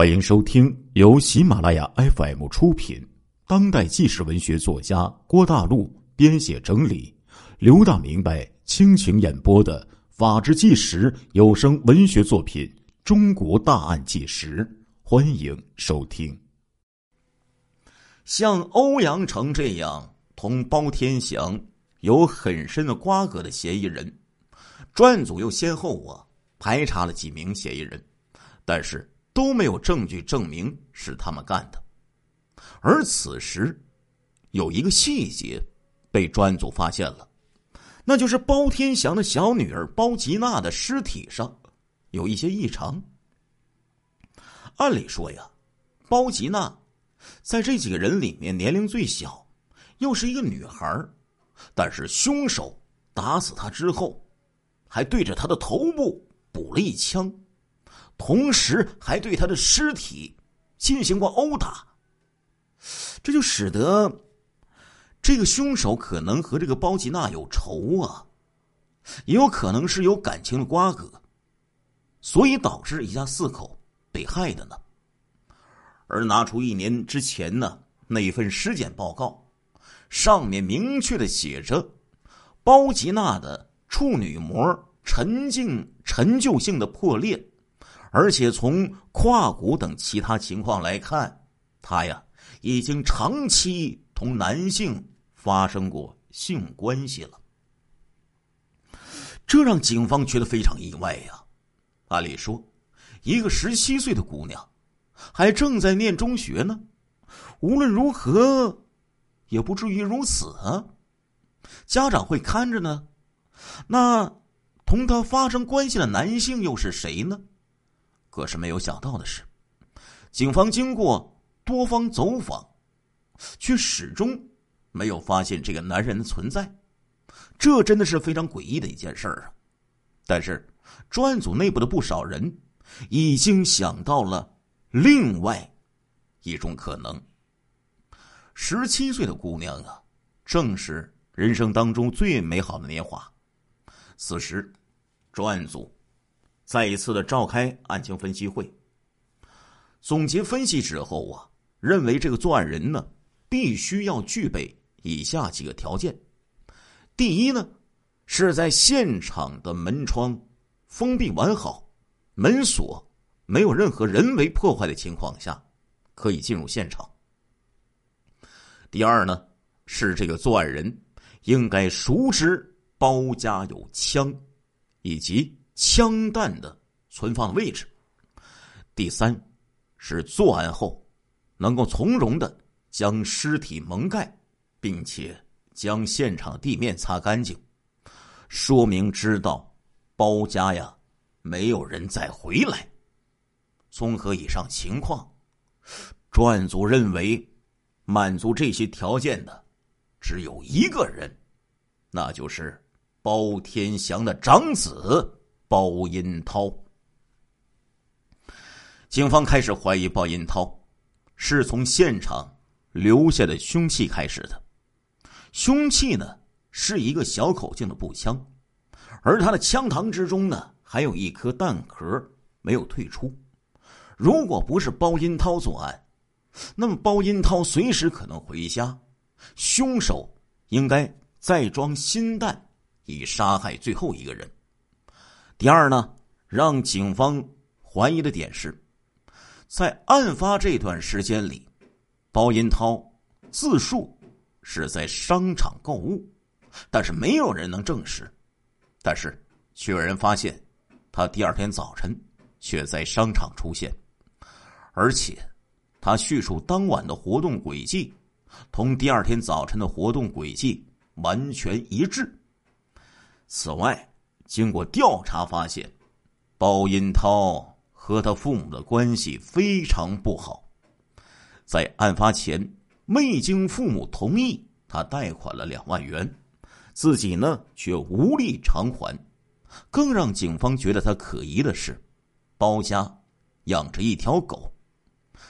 欢迎收听由喜马拉雅 FM 出品、当代纪实文学作家郭大陆编写整理、刘大明白倾情演播的《法制纪实》有声文学作品《中国大案纪实》，欢迎收听。像欧阳成这样同包天祥有很深的瓜葛的嫌疑人，专案组又先后啊排查了几名嫌疑人，但是。都没有证据证明是他们干的，而此时有一个细节被专案组发现了，那就是包天祥的小女儿包吉娜的尸体上有一些异常。按理说呀，包吉娜在这几个人里面年龄最小，又是一个女孩但是凶手打死她之后，还对着她的头部补了一枪。同时还对他的尸体进行过殴打，这就使得这个凶手可能和这个包吉娜有仇啊，也有可能是有感情的瓜葛，所以导致一家四口被害的呢。而拿出一年之前呢那份尸检报告，上面明确的写着，包吉娜的处女膜陈静陈旧性的破裂。而且从胯骨等其他情况来看，他呀已经长期同男性发生过性关系了，这让警方觉得非常意外呀。按理说，一个十七岁的姑娘，还正在念中学呢，无论如何也不至于如此啊。家长会看着呢，那同她发生关系的男性又是谁呢？可是没有想到的是，警方经过多方走访，却始终没有发现这个男人的存在。这真的是非常诡异的一件事儿啊！但是专案组内部的不少人已经想到了另外一种可能。十七岁的姑娘啊，正是人生当中最美好的年华。此时，专案组。再一次的召开案情分析会，总结分析之后啊，认为这个作案人呢，必须要具备以下几个条件：第一呢，是在现场的门窗封闭完好，门锁没有任何人为破坏的情况下，可以进入现场；第二呢，是这个作案人应该熟知包家有枪，以及。枪弹的存放位置。第三，是作案后能够从容的将尸体蒙盖，并且将现场地面擦干净，说明知道包家呀没有人再回来。综合以上情况，专案组认为满足这些条件的只有一个人，那就是包天祥的长子。包银涛，警方开始怀疑包银涛是从现场留下的凶器开始的。凶器呢是一个小口径的步枪，而他的枪膛之中呢还有一颗弹壳没有退出。如果不是包银涛作案，那么包银涛随时可能回家，凶手应该再装新弹以杀害最后一个人。第二呢，让警方怀疑的点是，在案发这段时间里，包银涛自述是在商场购物，但是没有人能证实。但是却有人发现，他第二天早晨却在商场出现，而且他叙述当晚的活动轨迹，同第二天早晨的活动轨迹完全一致。此外，经过调查发现，包银涛和他父母的关系非常不好。在案发前，未经父母同意，他贷款了两万元，自己呢却无力偿还。更让警方觉得他可疑的是，包家养着一条狗，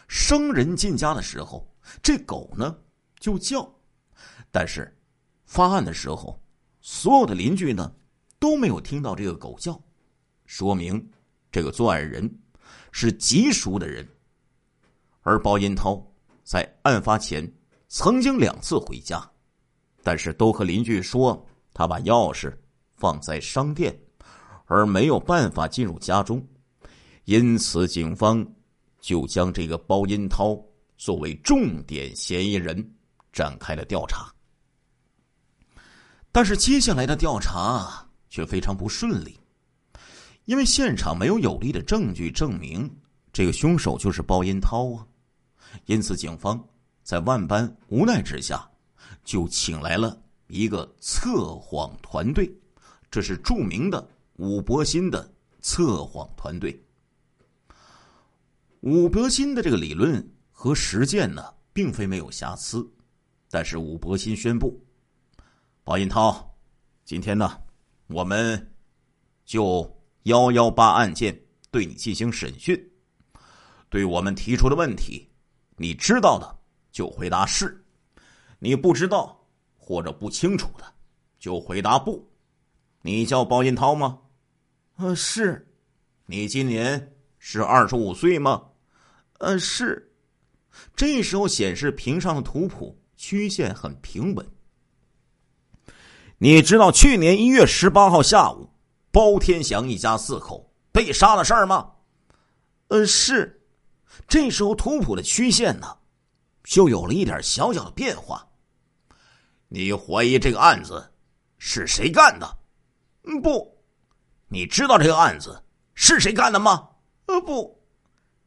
生人进家的时候，这狗呢就叫，但是发案的时候，所有的邻居呢。都没有听到这个狗叫，说明这个作案人是极熟的人，而包银涛在案发前曾经两次回家，但是都和邻居说他把钥匙放在商店，而没有办法进入家中，因此警方就将这个包银涛作为重点嫌疑人展开了调查。但是接下来的调查却非常不顺利，因为现场没有有力的证据证明这个凶手就是包银涛啊。因此，警方在万般无奈之下，就请来了一个测谎团队，这是著名的武伯新的测谎团队。武伯新的这个理论和实践呢，并非没有瑕疵，但是武伯新宣布，包银涛，今天呢，我们就幺幺八案件对你进行审讯，对我们提出的问题。你知道的就回答是，你不知道或者不清楚的就回答不。你叫包银涛吗？呃，是。你今年是二十五岁吗？呃，是。这时候显示屏上的图谱曲线很平稳。你知道去年一月十八号下午包天祥一家四口被杀的事儿吗？呃，是。这时候，图谱的曲线呢，就有了一点小小的变化。你怀疑这个案子是谁干的？嗯，不。你知道这个案子是谁干的吗？呃，不。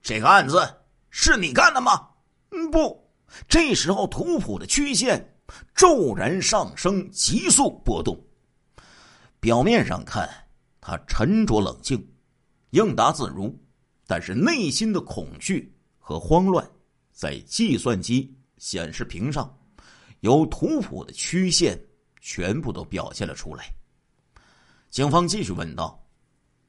这个案子是你干的吗？嗯，不。这时候，图谱的曲线骤然上升，急速波动。表面上看，他沉着冷静，应答自如。但是内心的恐惧和慌乱，在计算机显示屏上，由图谱的曲线全部都表现了出来。警方继续问道：“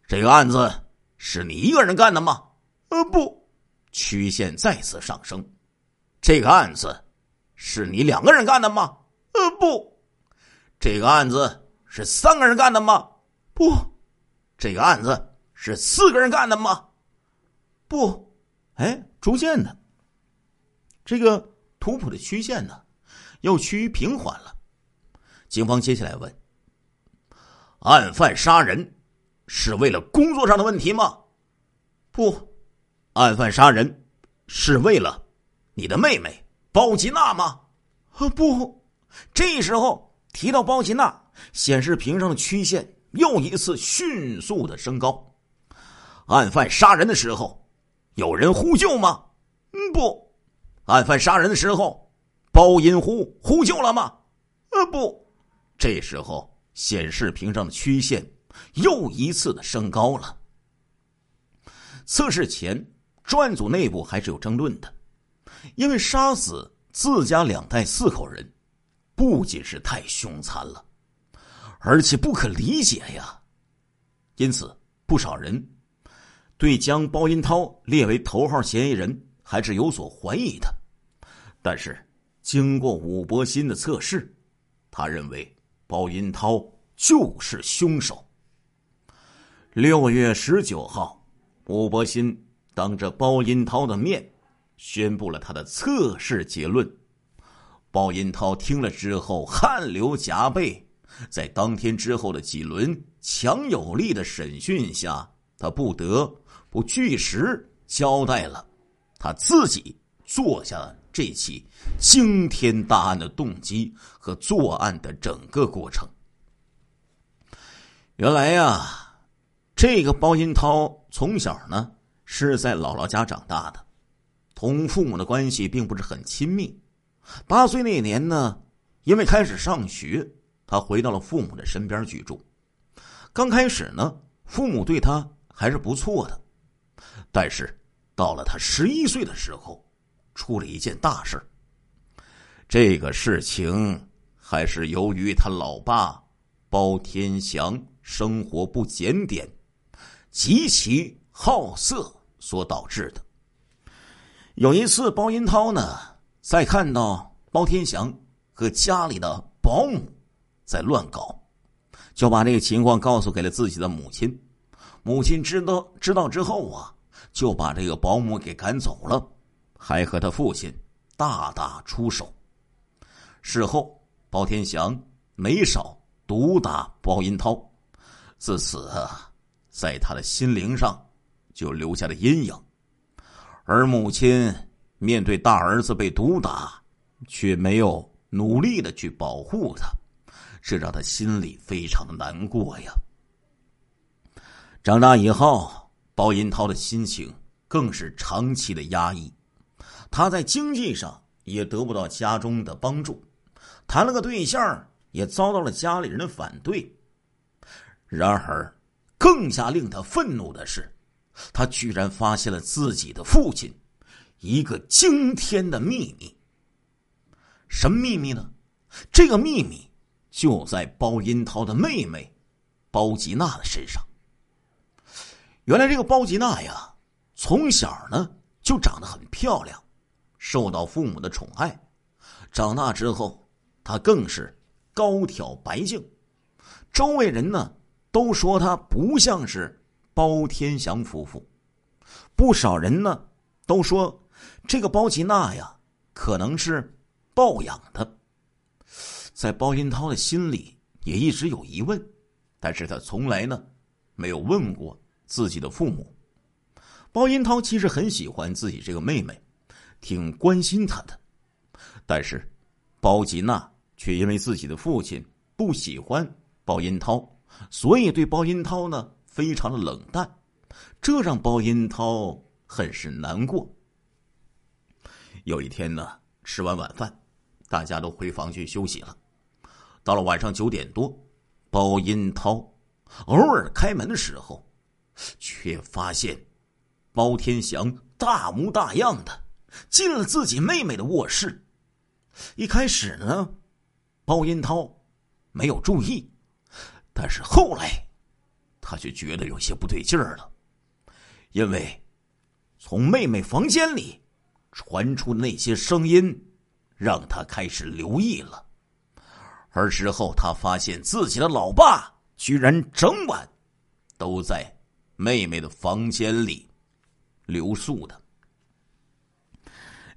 这个案子是你一个人干的吗？”“呃，不。”曲线再次上升。“这个案子是你两个人干的吗？”“呃，不。”“这个案子是三个人干的吗？”“不。”“这个案子是四个人干的吗？”不，哎，逐渐的，这个图谱的曲线呢，又趋于平缓了。警方接下来问：案犯杀人是为了工作上的问题吗？不，案犯杀人是为了你的妹妹包吉娜吗？啊，不。这时候提到包吉娜，显示屏上的曲线又一次迅速的升高。案犯杀人的时候。有人呼救吗？嗯，不。案犯杀人的时候，包银呼呼救了吗？呃，不。这时候显示屏上的曲线又一次的升高了。测试前，专案组内部还是有争论的，因为杀死自家两代四口人，不仅是太凶残了，而且不可理解呀。因此，不少人。对将包银涛列为头号嫌疑人还是有所怀疑的，但是经过武伯新的测试，他认为包银涛就是凶手。六月十九号，武伯新当着包银涛的面宣布了他的测试结论。包银涛听了之后汗流浃背，在当天之后的几轮强有力的审讯下，他不得。不据实交代了他自己做下了这起惊天大案的动机和作案的整个过程。原来呀，这个包银涛从小呢是在姥姥家长大的，同父母的关系并不是很亲密。八岁那年呢，因为开始上学，他回到了父母的身边居住。刚开始呢，父母对他还是不错的。但是，到了他十一岁的时候，出了一件大事这个事情还是由于他老爸包天祥生活不检点、极其好色所导致的。有一次，包银涛呢，在看到包天祥和家里的保姆在乱搞，就把这个情况告诉给了自己的母亲。母亲知道知道之后啊。就把这个保姆给赶走了，还和他父亲大打出手。事后，包天祥没少毒打包银涛，自此，在他的心灵上就留下了阴影。而母亲面对大儿子被毒打，却没有努力的去保护他，这让他心里非常的难过呀。长大以后，包银涛的心情更是长期的压抑，他在经济上也得不到家中的帮助，谈了个对象也遭到了家里人的反对。然而，更加令他愤怒的是，他居然发现了自己的父亲一个惊天的秘密。什么秘密呢？这个秘密就在包银涛的妹妹包吉娜的身上。原来这个包吉娜呀，从小呢就长得很漂亮，受到父母的宠爱。长大之后，她更是高挑白净，周围人呢都说她不像是包天祥夫妇。不少人呢都说这个包吉娜呀，可能是抱养的。在包银涛的心里也一直有疑问，但是他从来呢没有问过。自己的父母，包银涛其实很喜欢自己这个妹妹，挺关心她的。但是，包吉娜却因为自己的父亲不喜欢包银涛，所以对包银涛呢非常的冷淡，这让包银涛很是难过。有一天呢，吃完晚饭，大家都回房去休息了。到了晚上九点多，包银涛偶尔开门的时候。却发现，包天祥大模大样的进了自己妹妹的卧室。一开始呢，包银涛没有注意，但是后来他却觉得有些不对劲儿了，因为从妹妹房间里传出那些声音，让他开始留意了。而之后，他发现自己的老爸居然整晚都在。妹妹的房间里留宿的。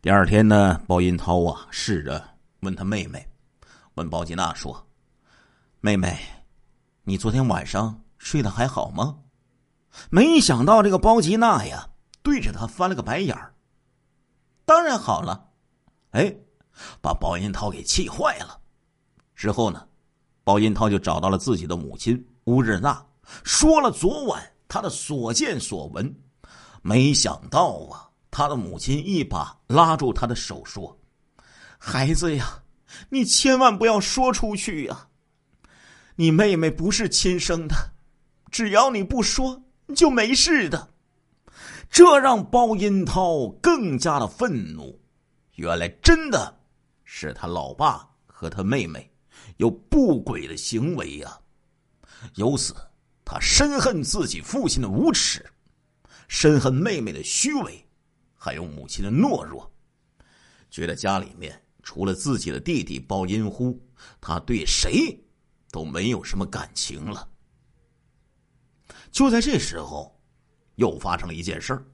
第二天呢，包银涛啊，试着问他妹妹，问包吉娜说：“妹妹，你昨天晚上睡得还好吗？”没想到这个包吉娜呀，对着他翻了个白眼儿。当然好了，哎，把包银涛给气坏了。之后呢，包银涛就找到了自己的母亲乌日娜，说了昨晚。他的所见所闻，没想到啊，他的母亲一把拉住他的手说：“孩子呀，你千万不要说出去呀！你妹妹不是亲生的，只要你不说，就没事的。”这让包银涛更加的愤怒。原来真的是他老爸和他妹妹有不轨的行为呀，由此。他深恨自己父亲的无耻，深恨妹妹的虚伪，还有母亲的懦弱，觉得家里面除了自己的弟弟包银呼，他对谁都没有什么感情了。就在这时候，又发生了一件事儿。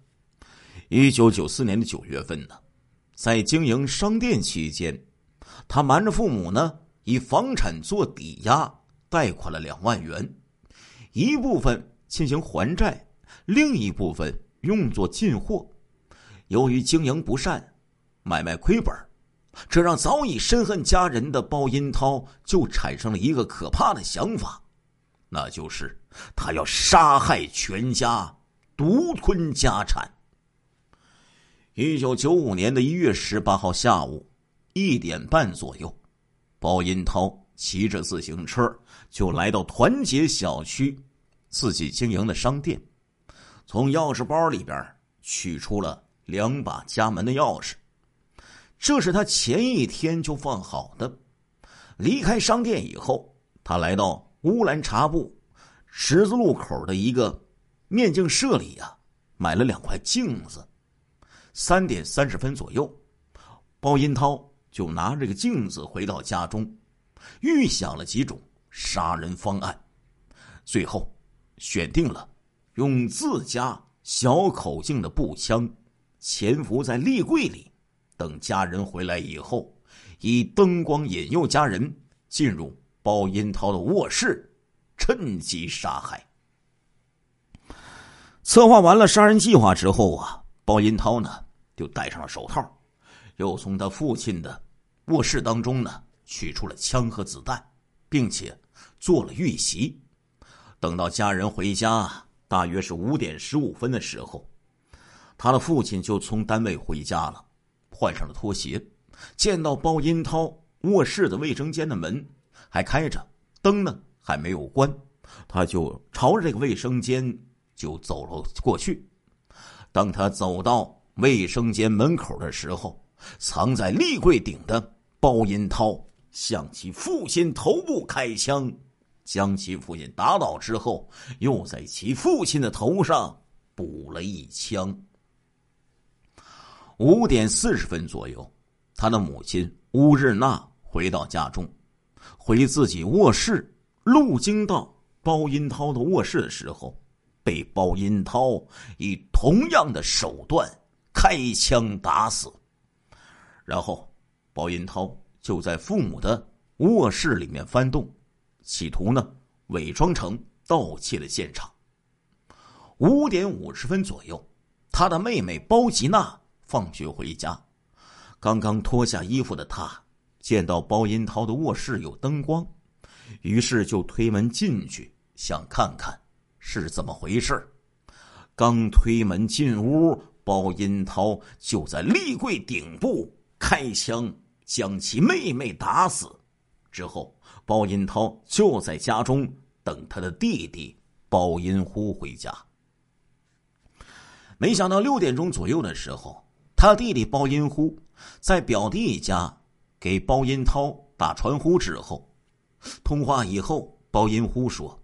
一九九四年的九月份呢，在经营商店期间，他瞒着父母呢，以房产做抵押贷款了两万元。一部分进行还债，另一部分用作进货。由于经营不善，买卖亏本，这让早已深恨家人的包银涛就产生了一个可怕的想法，那就是他要杀害全家，独吞家产。一九九五年的一月十八号下午一点半左右，包银涛。骑着自行车就来到团结小区自己经营的商店，从钥匙包里边取出了两把家门的钥匙，这是他前一天就放好的。离开商店以后，他来到乌兰察布十字路口的一个面镜社里呀，买了两块镜子。三点三十分左右，包银涛就拿这个镜子回到家中。预想了几种杀人方案，最后选定了用自家小口径的步枪，潜伏在立柜里，等家人回来以后，以灯光引诱家人进入包银涛的卧室，趁机杀害。策划完了杀人计划之后啊，包银涛呢就戴上了手套，又从他父亲的卧室当中呢取出了枪和子弹，并且做了预习。等到家人回家，大约是五点十五分的时候，他的父亲就从单位回家了，换上了拖鞋，见到包银涛卧室的卫生间的门还开着，灯呢还没有关，他就朝着这个卫生间。就走了过去。当他走到卫生间门口的时候，藏在立柜顶的包银涛向其父亲头部开枪，将其父亲打倒之后，又在其父亲的头上补了一枪。五点四十分左右，他的母亲乌日娜回到家中，回自己卧室，路经到包银涛的卧室的时候。被包银涛以同样的手段开枪打死，然后包银涛就在父母的卧室里面翻动，企图呢伪装成盗窃的现场。五点五十分左右，他的妹妹包吉娜放学回家，刚刚脱下衣服的她见到包银涛的卧室有灯光，于是就推门进去想看看。是怎么回事？刚推门进屋，包银涛就在立柜顶部开枪，将其妹妹打死。之后，包银涛就在家中等他的弟弟包银呼回家。没想到六点钟左右的时候，他弟弟包银呼在表弟家给包银涛打传呼之后，通话以后，包银呼说。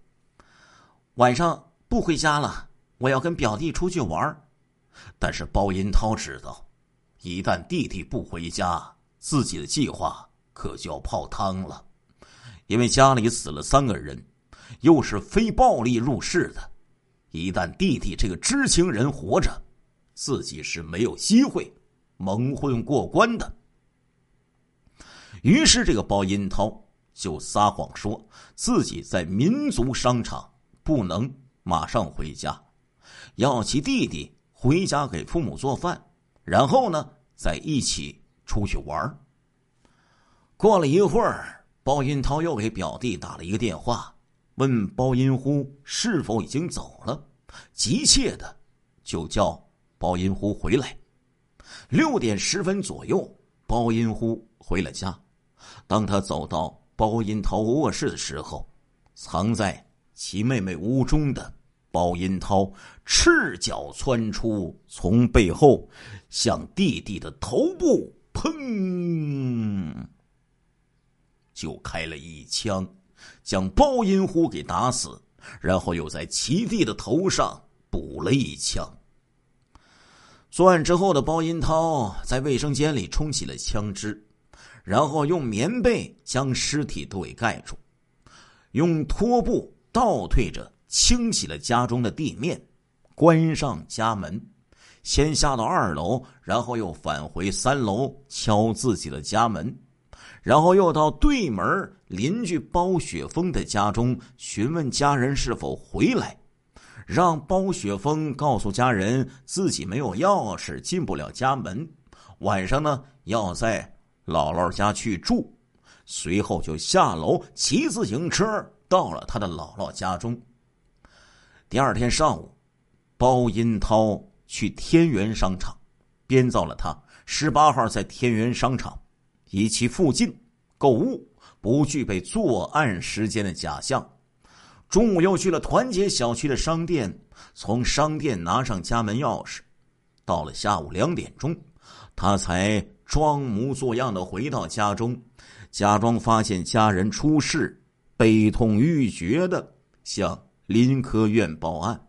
晚上不回家了，我要跟表弟出去玩但是包银涛知道，一旦弟弟不回家，自己的计划可就要泡汤了。因为家里死了三个人，又是非暴力入室的，一旦弟弟这个知情人活着，自己是没有机会蒙混过关的。于是，这个包银涛就撒谎说自己在民族商场。不能马上回家，要其弟弟回家给父母做饭，然后呢再一起出去玩。过了一会儿，包银涛又给表弟打了一个电话，问包银呼是否已经走了，急切的就叫包银呼回来。六点十分左右，包银呼回了家。当他走到包银涛卧室的时候，藏在。其妹妹屋中的包银涛赤脚窜出，从背后向弟弟的头部砰就开了一枪，将包银呼给打死，然后又在其弟的头上补了一枪。作案之后的包银涛在卫生间里冲洗了枪支，然后用棉被将尸体都给盖住，用拖布。倒退着清洗了家中的地面，关上家门，先下到二楼，然后又返回三楼敲自己的家门，然后又到对门邻居包雪峰的家中询问家人是否回来，让包雪峰告诉家人自己没有钥匙进不了家门，晚上呢要在姥姥家去住，随后就下楼骑自行车。到了他的姥姥家中。第二天上午，包银涛去天元商场，编造了他十八号在天元商场以其附近购物不具备作案时间的假象。中午又去了团结小区的商店，从商店拿上家门钥匙。到了下午两点钟，他才装模作样的回到家中，假装发现家人出事。悲痛欲绝的向林科院报案。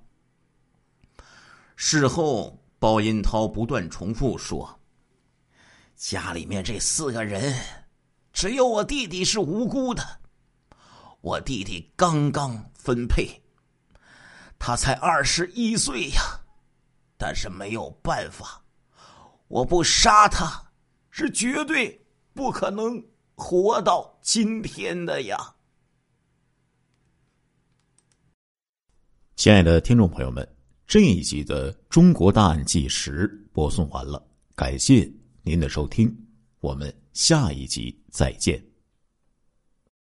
事后，包银涛不断重复说：“家里面这四个人，只有我弟弟是无辜的。我弟弟刚刚分配，他才二十一岁呀，但是没有办法，我不杀他，是绝对不可能活到今天的呀。亲爱的听众朋友们，这一集的《中国大案纪实》播送完了，感谢您的收听，我们下一集再见。